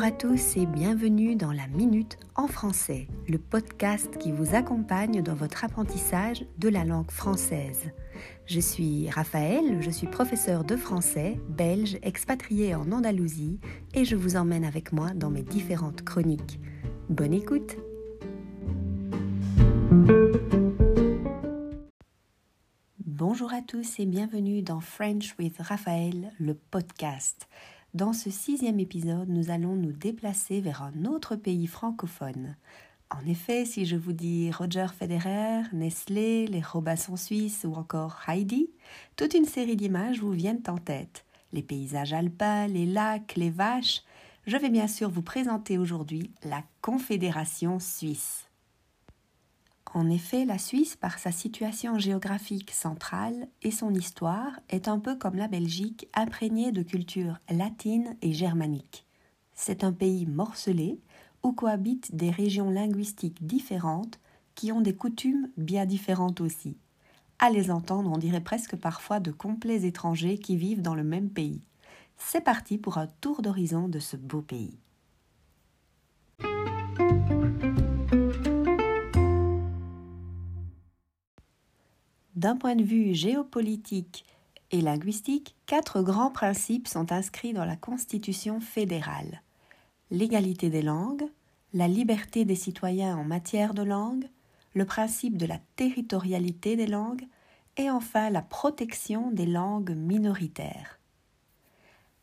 Bonjour à tous et bienvenue dans la Minute en français, le podcast qui vous accompagne dans votre apprentissage de la langue française. Je suis Raphaël, je suis professeur de français, belge, expatrié en Andalousie et je vous emmène avec moi dans mes différentes chroniques. Bonne écoute Bonjour à tous et bienvenue dans French with Raphaël, le podcast. Dans ce sixième épisode, nous allons nous déplacer vers un autre pays francophone. En effet, si je vous dis Roger Federer, Nestlé, les Robinson suisses ou encore Heidi, toute une série d'images vous viennent en tête. Les paysages alpins, les lacs, les vaches. Je vais bien sûr vous présenter aujourd'hui la Confédération suisse. En effet, la Suisse, par sa situation géographique centrale et son histoire, est un peu comme la Belgique, imprégnée de cultures latines et germaniques. C'est un pays morcelé où cohabitent des régions linguistiques différentes qui ont des coutumes bien différentes aussi. À les entendre, on dirait presque parfois de complets étrangers qui vivent dans le même pays. C'est parti pour un tour d'horizon de ce beau pays. D'un point de vue géopolitique et linguistique, quatre grands principes sont inscrits dans la Constitution fédérale. L'égalité des langues, la liberté des citoyens en matière de langue, le principe de la territorialité des langues et enfin la protection des langues minoritaires.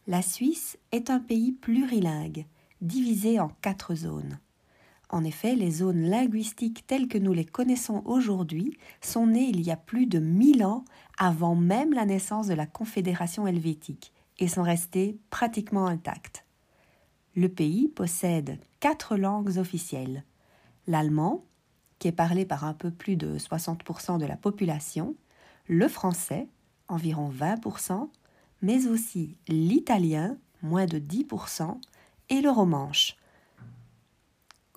La Suisse est un pays plurilingue, divisé en quatre zones. En effet, les zones linguistiques telles que nous les connaissons aujourd'hui sont nées il y a plus de mille ans avant même la naissance de la Confédération helvétique et sont restées pratiquement intactes. Le pays possède quatre langues officielles. L'allemand, qui est parlé par un peu plus de 60% de la population, le français, environ 20%, mais aussi l'italien, moins de 10%, et le romanche,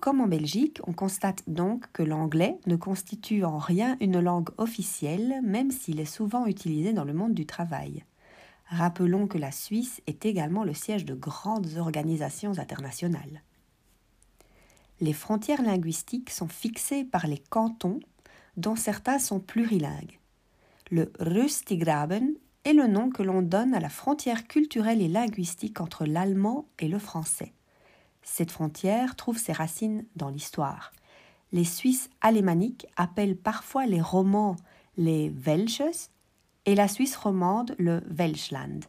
comme en Belgique, on constate donc que l'anglais ne constitue en rien une langue officielle, même s'il est souvent utilisé dans le monde du travail. Rappelons que la Suisse est également le siège de grandes organisations internationales. Les frontières linguistiques sont fixées par les cantons, dont certains sont plurilingues. Le Rüstigraben est le nom que l'on donne à la frontière culturelle et linguistique entre l'allemand et le français. Cette frontière trouve ses racines dans l'histoire. Les Suisses alémaniques appellent parfois les romans les Welches et la Suisse romande le Welschland,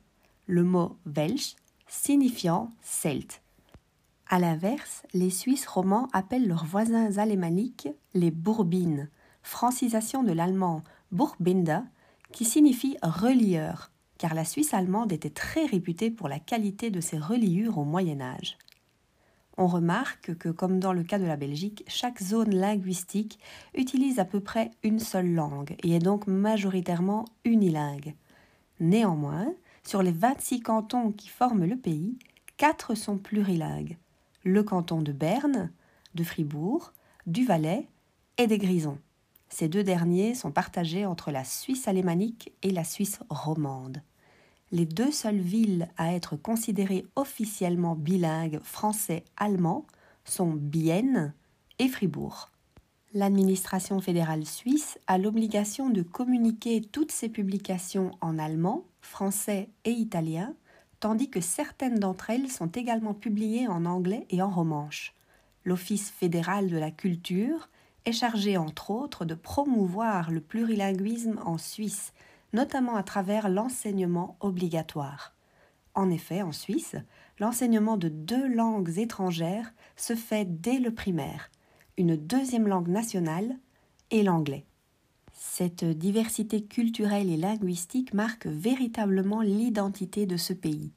le mot Welsch signifiant celte. À l'inverse, les Suisses romans appellent leurs voisins alémaniques les Bourbines, francisation de l'allemand Burbinder, qui signifie relieur, car la Suisse allemande était très réputée pour la qualité de ses reliures au Moyen Âge on remarque que, comme dans le cas de la Belgique, chaque zone linguistique utilise à peu près une seule langue et est donc majoritairement unilingue. Néanmoins, sur les 26 cantons qui forment le pays, quatre sont plurilingues le canton de Berne, de Fribourg, du Valais et des Grisons. Ces deux derniers sont partagés entre la Suisse alémanique et la Suisse romande les deux seules villes à être considérées officiellement bilingues français-allemand sont Bienne et Fribourg. L'administration fédérale suisse a l'obligation de communiquer toutes ses publications en allemand, français et italien, tandis que certaines d'entre elles sont également publiées en anglais et en romanche. L'Office fédéral de la culture est chargé entre autres de promouvoir le plurilinguisme en Suisse notamment à travers l'enseignement obligatoire. En effet, en Suisse, l'enseignement de deux langues étrangères se fait dès le primaire, une deuxième langue nationale et l'anglais. Cette diversité culturelle et linguistique marque véritablement l'identité de ce pays,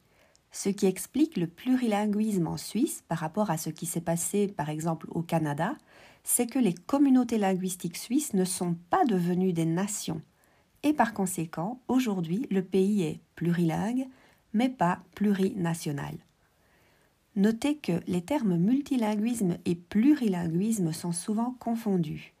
ce qui explique le plurilinguisme en Suisse par rapport à ce qui s'est passé par exemple au Canada, c'est que les communautés linguistiques suisses ne sont pas devenues des nations, et par conséquent, aujourd'hui, le pays est plurilingue, mais pas plurinational. Notez que les termes multilinguisme et plurilinguisme sont souvent confondus.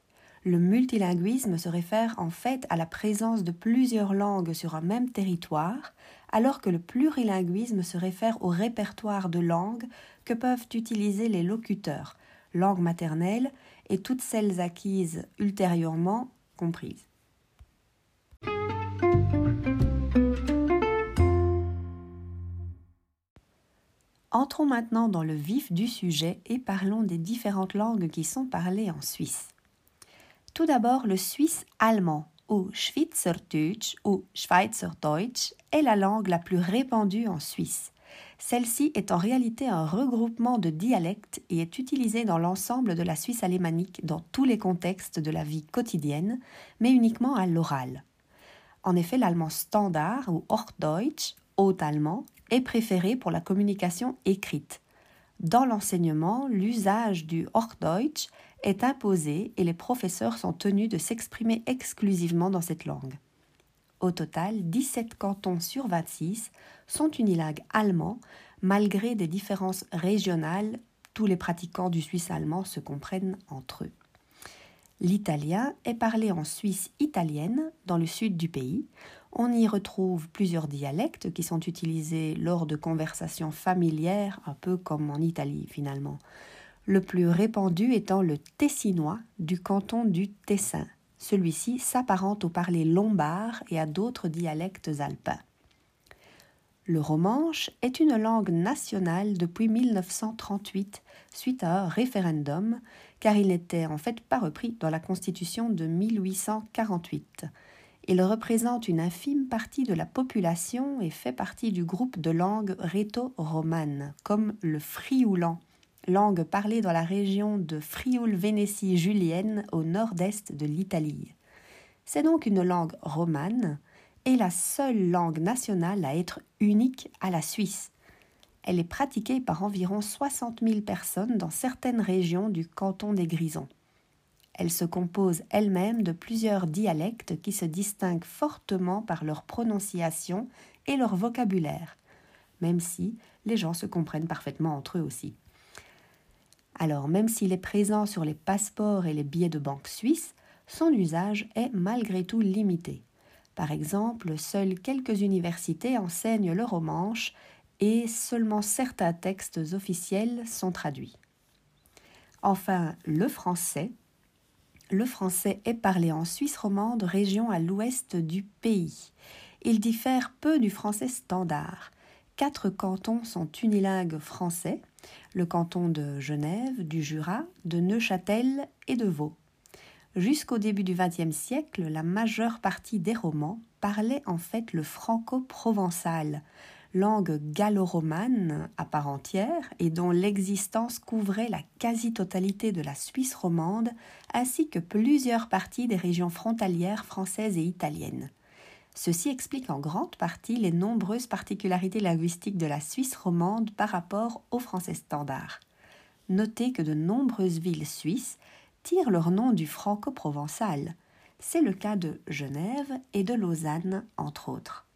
Le multilinguisme se réfère en fait à la présence de plusieurs langues sur un même territoire, alors que le plurilinguisme se réfère au répertoire de langues que peuvent utiliser les locuteurs, langue maternelle et toutes celles acquises ultérieurement comprises. Entrons maintenant dans le vif du sujet et parlons des différentes langues qui sont parlées en Suisse. Tout d'abord, le suisse allemand, ou Schweizerdeutsch ou Schweizerdeutsch, est la langue la plus répandue en Suisse. Celle-ci est en réalité un regroupement de dialectes et est utilisée dans l'ensemble de la Suisse alémanique dans tous les contextes de la vie quotidienne, mais uniquement à l'oral. En effet, l'allemand standard ou Hochdeutsch, haut allemand, est préféré pour la communication écrite. Dans l'enseignement, l'usage du Hochdeutsch est imposé et les professeurs sont tenus de s'exprimer exclusivement dans cette langue. Au total, 17 cantons sur 26 sont unilingues allemands, malgré des différences régionales, tous les pratiquants du suisse allemand se comprennent entre eux. L'italien est parlé en Suisse italienne, dans le sud du pays, on y retrouve plusieurs dialectes qui sont utilisés lors de conversations familières, un peu comme en Italie finalement. Le plus répandu étant le tessinois du canton du Tessin. Celui-ci s'apparente au parler lombard et à d'autres dialectes alpins. Le romanche est une langue nationale depuis 1938 suite à un référendum, car il n'était en fait pas repris dans la Constitution de 1848. Il représente une infime partie de la population et fait partie du groupe de langues rhéto-romanes, comme le frioulan, langue parlée dans la région de Frioul-Vénétie julienne au nord-est de l'Italie. C'est donc une langue romane et la seule langue nationale à être unique à la Suisse. Elle est pratiquée par environ 60 000 personnes dans certaines régions du canton des Grisons. Elle se compose elle-même de plusieurs dialectes qui se distinguent fortement par leur prononciation et leur vocabulaire, même si les gens se comprennent parfaitement entre eux aussi. Alors, même s'il est présent sur les passeports et les billets de banque suisses, son usage est malgré tout limité. Par exemple, seules quelques universités enseignent le romanche et seulement certains textes officiels sont traduits. Enfin, le français le français est parlé en Suisse romande, région à l'ouest du pays. Il diffère peu du français standard. Quatre cantons sont unilingues français, le canton de Genève, du Jura, de Neuchâtel et de Vaud. Jusqu'au début du XXe siècle, la majeure partie des romans parlaient en fait le franco-provençal, langue gallo-romane à part entière et dont l'existence couvrait la quasi-totalité de la Suisse romande ainsi que plusieurs parties des régions frontalières françaises et italiennes. Ceci explique en grande partie les nombreuses particularités linguistiques de la Suisse romande par rapport au français standard. Notez que de nombreuses villes suisses tirent leur nom du franco-provençal. C'est le cas de Genève et de Lausanne, entre autres.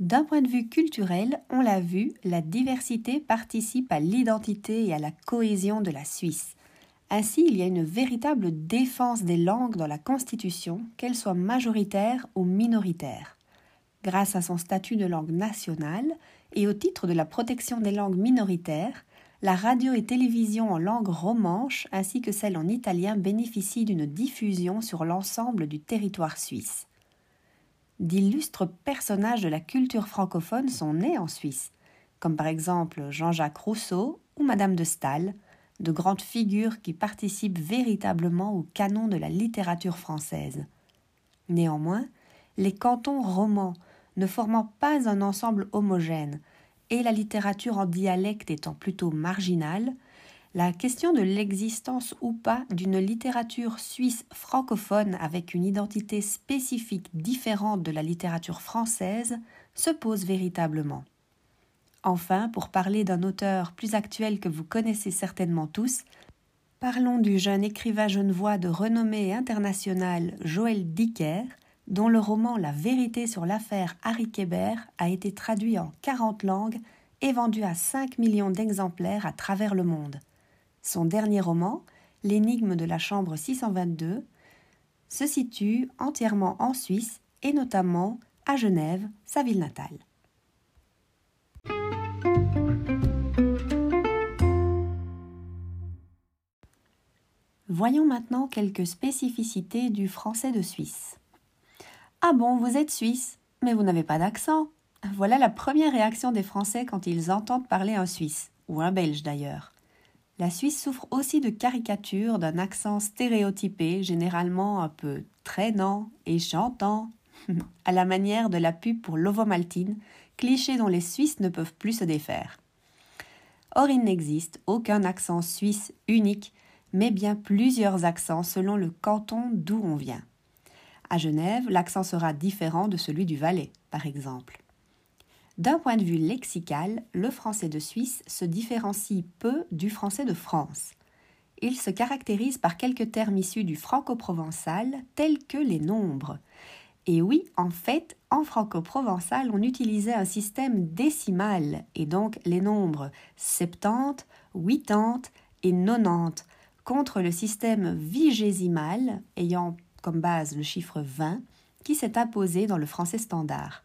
D'un point de vue culturel, on l'a vu, la diversité participe à l'identité et à la cohésion de la Suisse. Ainsi, il y a une véritable défense des langues dans la Constitution, qu'elles soient majoritaires ou minoritaires. Grâce à son statut de langue nationale et au titre de la protection des langues minoritaires, la radio et télévision en langue romanche ainsi que celle en italien bénéficient d'une diffusion sur l'ensemble du territoire suisse d'illustres personnages de la culture francophone sont nés en Suisse, comme par exemple Jean-Jacques Rousseau ou Madame de Staël, de grandes figures qui participent véritablement au canon de la littérature française. Néanmoins, les cantons romans ne formant pas un ensemble homogène, et la littérature en dialecte étant plutôt marginale, la question de l'existence ou pas d'une littérature suisse francophone avec une identité spécifique différente de la littérature française se pose véritablement. Enfin, pour parler d'un auteur plus actuel que vous connaissez certainement tous, parlons du jeune écrivain genevois de renommée internationale Joël Dicker, dont le roman La vérité sur l'affaire Harry Kéber a été traduit en 40 langues et vendu à 5 millions d'exemplaires à travers le monde. Son dernier roman, L'énigme de la chambre 622, se situe entièrement en Suisse et notamment à Genève, sa ville natale. Voyons maintenant quelques spécificités du français de Suisse. Ah bon, vous êtes suisse, mais vous n'avez pas d'accent. Voilà la première réaction des Français quand ils entendent parler un Suisse, ou un Belge d'ailleurs. La Suisse souffre aussi de caricatures d'un accent stéréotypé, généralement un peu traînant et chantant, à la manière de la pub pour l'ovomaltine, cliché dont les Suisses ne peuvent plus se défaire. Or, il n'existe aucun accent suisse unique, mais bien plusieurs accents selon le canton d'où on vient. À Genève, l'accent sera différent de celui du Valais, par exemple. D'un point de vue lexical, le français de Suisse se différencie peu du français de France. Il se caractérise par quelques termes issus du franco-provençal, tels que les nombres. Et oui, en fait, en franco-provençal, on utilisait un système décimal, et donc les nombres 70, 80 et 90, contre le système vigésimal, ayant comme base le chiffre 20, qui s'est imposé dans le français standard.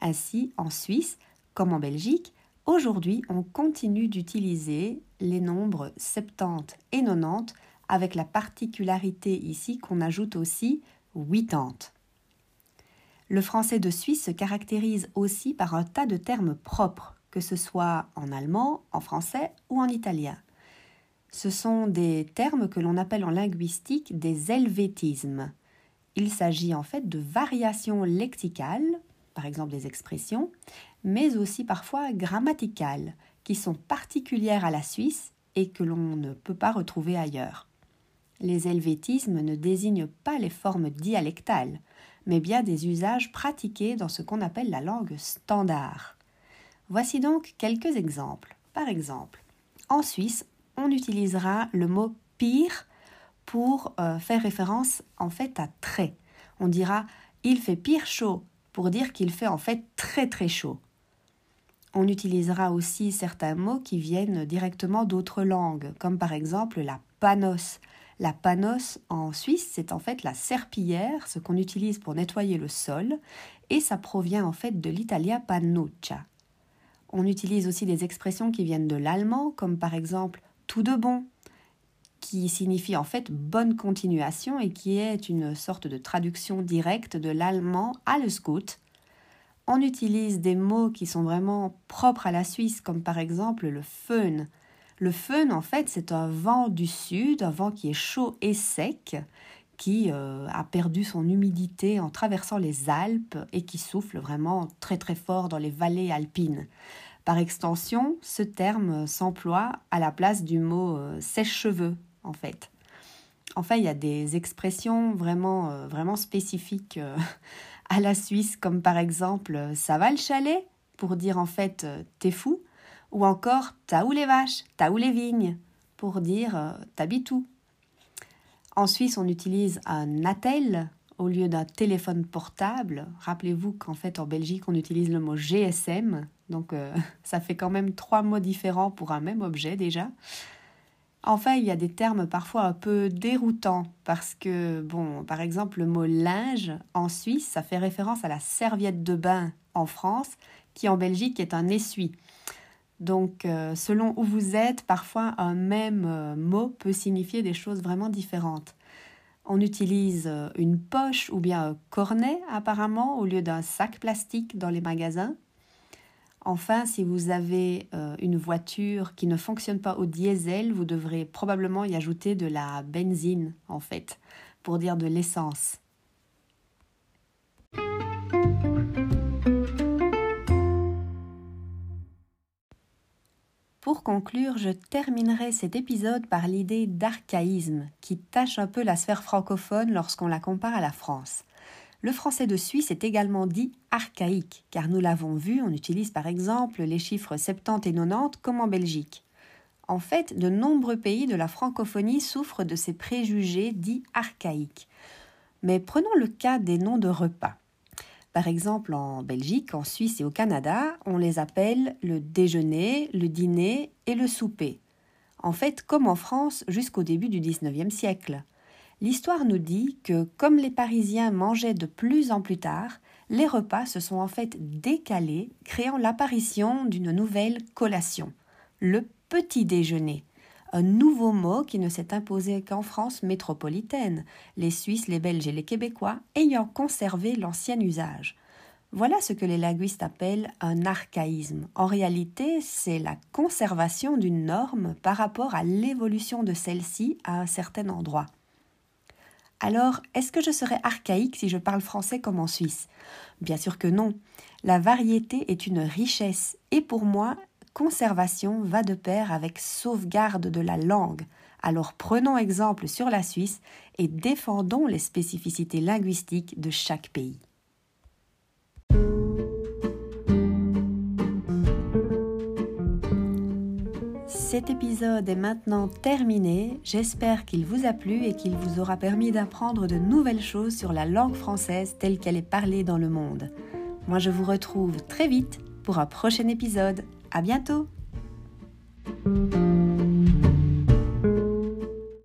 Ainsi, en Suisse, comme en Belgique, aujourd'hui on continue d'utiliser les nombres 70 et 90 avec la particularité ici qu'on ajoute aussi 80. Le français de Suisse se caractérise aussi par un tas de termes propres, que ce soit en allemand, en français ou en italien. Ce sont des termes que l'on appelle en linguistique des helvétismes. Il s'agit en fait de variations lexicales par exemple des expressions, mais aussi parfois grammaticales, qui sont particulières à la Suisse et que l'on ne peut pas retrouver ailleurs. Les helvétismes ne désignent pas les formes dialectales, mais bien des usages pratiqués dans ce qu'on appelle la langue standard. Voici donc quelques exemples. Par exemple, en Suisse, on utilisera le mot pire pour euh, faire référence en fait à très. On dira il fait pire chaud pour dire qu'il fait en fait très très chaud. On utilisera aussi certains mots qui viennent directement d'autres langues, comme par exemple la panos. La panos en Suisse, c'est en fait la serpillière, ce qu'on utilise pour nettoyer le sol, et ça provient en fait de l'italien panuccia. On utilise aussi des expressions qui viennent de l'allemand, comme par exemple tout de bon, qui signifie en fait bonne continuation et qui est une sorte de traduction directe de l'allemand alles gut. On utilise des mots qui sont vraiment propres à la Suisse, comme par exemple le föhn. Le föhn, en fait, c'est un vent du sud, un vent qui est chaud et sec, qui euh, a perdu son humidité en traversant les Alpes et qui souffle vraiment très très fort dans les vallées alpines. Par extension, ce terme s'emploie à la place du mot euh, sèche-cheveux en fait. Enfin, il y a des expressions vraiment, euh, vraiment spécifiques euh, à la Suisse, comme par exemple euh, ça va le chalet pour dire en fait t'es fou, ou encore t'as où les vaches, t'as où les vignes pour dire t'habites où. En Suisse, on utilise un attel au lieu d'un téléphone portable. Rappelez-vous qu'en fait en Belgique, on utilise le mot GSM, donc ça fait quand même trois mots différents pour un même objet déjà. Enfin, il y a des termes parfois un peu déroutants parce que, bon, par exemple, le mot linge en Suisse, ça fait référence à la serviette de bain en France, qui en Belgique est un essuie. Donc, euh, selon où vous êtes, parfois un même euh, mot peut signifier des choses vraiment différentes. On utilise euh, une poche ou bien un cornet apparemment au lieu d'un sac plastique dans les magasins. Enfin, si vous avez euh, une voiture qui ne fonctionne pas au diesel, vous devrez probablement y ajouter de la benzine, en fait, pour dire de l'essence. Pour conclure, je terminerai cet épisode par l'idée d'archaïsme qui tâche un peu la sphère francophone lorsqu'on la compare à la France. Le français de Suisse est également dit archaïque, car nous l'avons vu, on utilise par exemple les chiffres 70 et 90 comme en Belgique. En fait, de nombreux pays de la francophonie souffrent de ces préjugés dits archaïques. Mais prenons le cas des noms de repas. Par exemple, en Belgique, en Suisse et au Canada, on les appelle le déjeuner, le dîner et le souper. En fait, comme en France jusqu'au début du XIXe siècle. L'histoire nous dit que, comme les Parisiens mangeaient de plus en plus tard, les repas se sont en fait décalés, créant l'apparition d'une nouvelle collation, le petit déjeuner. Un nouveau mot qui ne s'est imposé qu'en France métropolitaine, les Suisses, les Belges et les Québécois ayant conservé l'ancien usage. Voilà ce que les linguistes appellent un archaïsme. En réalité, c'est la conservation d'une norme par rapport à l'évolution de celle-ci à un certain endroit. Alors, est-ce que je serais archaïque si je parle français comme en Suisse? Bien sûr que non. La variété est une richesse et pour moi, conservation va de pair avec sauvegarde de la langue. Alors prenons exemple sur la Suisse et défendons les spécificités linguistiques de chaque pays. Cet épisode est maintenant terminé. J'espère qu'il vous a plu et qu'il vous aura permis d'apprendre de nouvelles choses sur la langue française telle qu'elle est parlée dans le monde. Moi, je vous retrouve très vite pour un prochain épisode. À bientôt!